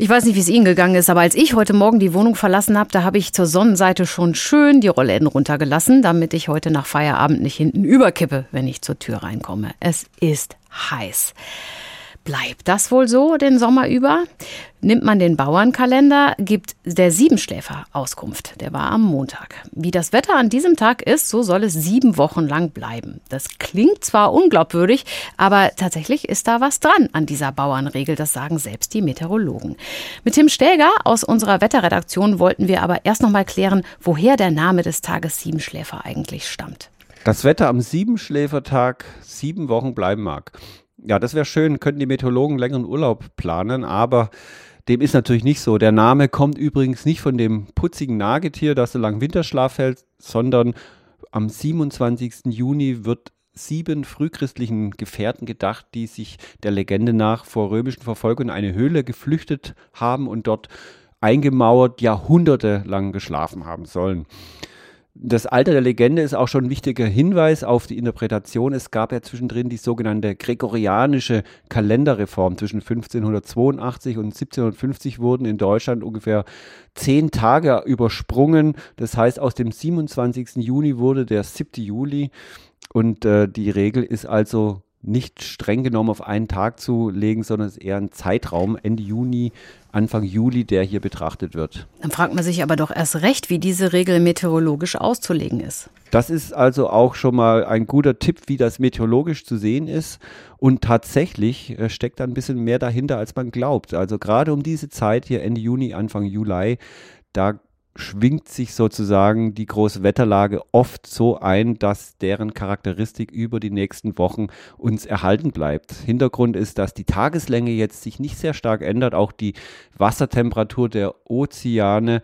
Ich weiß nicht, wie es Ihnen gegangen ist, aber als ich heute Morgen die Wohnung verlassen habe, da habe ich zur Sonnenseite schon schön die Rollläden runtergelassen, damit ich heute nach Feierabend nicht hinten überkippe, wenn ich zur Tür reinkomme. Es ist heiß. Bleibt das wohl so den Sommer über? Nimmt man den Bauernkalender, gibt der Siebenschläfer Auskunft. Der war am Montag. Wie das Wetter an diesem Tag ist, so soll es sieben Wochen lang bleiben. Das klingt zwar unglaubwürdig, aber tatsächlich ist da was dran an dieser Bauernregel. Das sagen selbst die Meteorologen. Mit Tim Stäger aus unserer Wetterredaktion wollten wir aber erst noch mal klären, woher der Name des Tages Siebenschläfer eigentlich stammt. Das Wetter am Siebenschläfertag sieben Wochen bleiben mag. Ja, das wäre schön, könnten die Meteorologen längeren Urlaub planen, aber dem ist natürlich nicht so. Der Name kommt übrigens nicht von dem putzigen Nagetier, das so lang Winterschlaf hält, sondern am 27. Juni wird sieben frühchristlichen Gefährten gedacht, die sich der Legende nach vor römischen Verfolgung in eine Höhle geflüchtet haben und dort eingemauert jahrhundertelang geschlafen haben sollen das Alter der Legende ist auch schon ein wichtiger Hinweis auf die Interpretation. Es gab ja zwischendrin die sogenannte gregorianische Kalenderreform. Zwischen 1582 und 1750 wurden in Deutschland ungefähr zehn Tage übersprungen. Das heißt, aus dem 27. Juni wurde der 7. Juli. Und äh, die Regel ist also nicht streng genommen auf einen Tag zu legen, sondern es ist eher ein Zeitraum, Ende Juni, Anfang Juli, der hier betrachtet wird. Dann fragt man sich aber doch erst recht, wie diese Regel meteorologisch auszulegen ist. Das ist also auch schon mal ein guter Tipp, wie das meteorologisch zu sehen ist. Und tatsächlich äh, steckt da ein bisschen mehr dahinter, als man glaubt. Also gerade um diese Zeit hier Ende Juni, Anfang Juli, da schwingt sich sozusagen die große Wetterlage oft so ein, dass deren Charakteristik über die nächsten Wochen uns erhalten bleibt. Hintergrund ist, dass die Tageslänge jetzt sich nicht sehr stark ändert. Auch die Wassertemperatur der Ozeane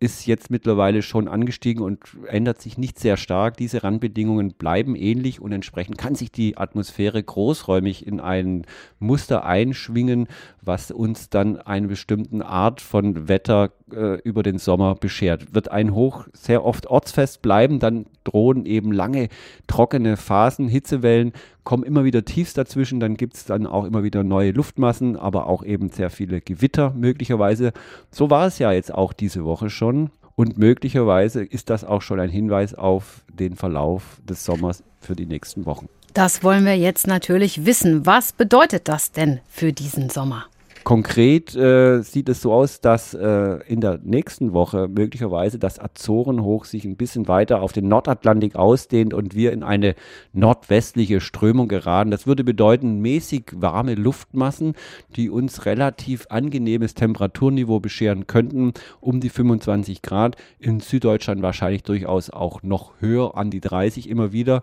ist jetzt mittlerweile schon angestiegen und ändert sich nicht sehr stark. Diese Randbedingungen bleiben ähnlich und entsprechend kann sich die Atmosphäre großräumig in ein Muster einschwingen, was uns dann eine bestimmte Art von Wetter äh, über den Sommer beschert. Wird ein Hoch sehr oft ortsfest bleiben, dann drohen eben lange trockene Phasen, Hitzewellen, kommen immer wieder Tiefs dazwischen, dann gibt es dann auch immer wieder neue Luftmassen, aber auch eben sehr viele Gewitter möglicherweise. So war es ja jetzt auch diese Woche schon. Und möglicherweise ist das auch schon ein Hinweis auf den Verlauf des Sommers für die nächsten Wochen. Das wollen wir jetzt natürlich wissen. Was bedeutet das denn für diesen Sommer? Konkret äh, sieht es so aus, dass äh, in der nächsten Woche möglicherweise das Azorenhoch sich ein bisschen weiter auf den Nordatlantik ausdehnt und wir in eine nordwestliche Strömung geraten. Das würde bedeuten mäßig warme Luftmassen, die uns relativ angenehmes Temperaturniveau bescheren könnten, um die 25 Grad. In Süddeutschland wahrscheinlich durchaus auch noch höher an die 30 immer wieder.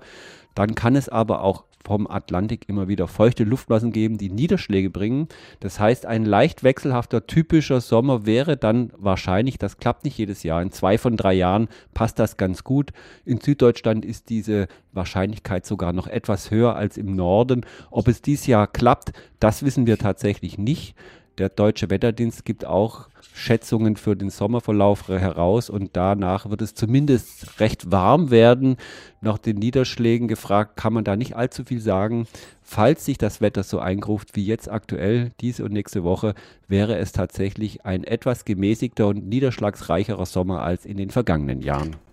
Dann kann es aber auch vom Atlantik immer wieder feuchte Luftmassen geben, die Niederschläge bringen. Das heißt, ein leicht wechselhafter, typischer Sommer wäre dann wahrscheinlich, das klappt nicht jedes Jahr, in zwei von drei Jahren passt das ganz gut. In Süddeutschland ist diese Wahrscheinlichkeit sogar noch etwas höher als im Norden. Ob es dieses Jahr klappt, das wissen wir tatsächlich nicht. Der Deutsche Wetterdienst gibt auch Schätzungen für den Sommerverlauf heraus und danach wird es zumindest recht warm werden. Nach den Niederschlägen gefragt, kann man da nicht allzu viel sagen. Falls sich das Wetter so eingruft wie jetzt aktuell, diese und nächste Woche, wäre es tatsächlich ein etwas gemäßigter und niederschlagsreicherer Sommer als in den vergangenen Jahren.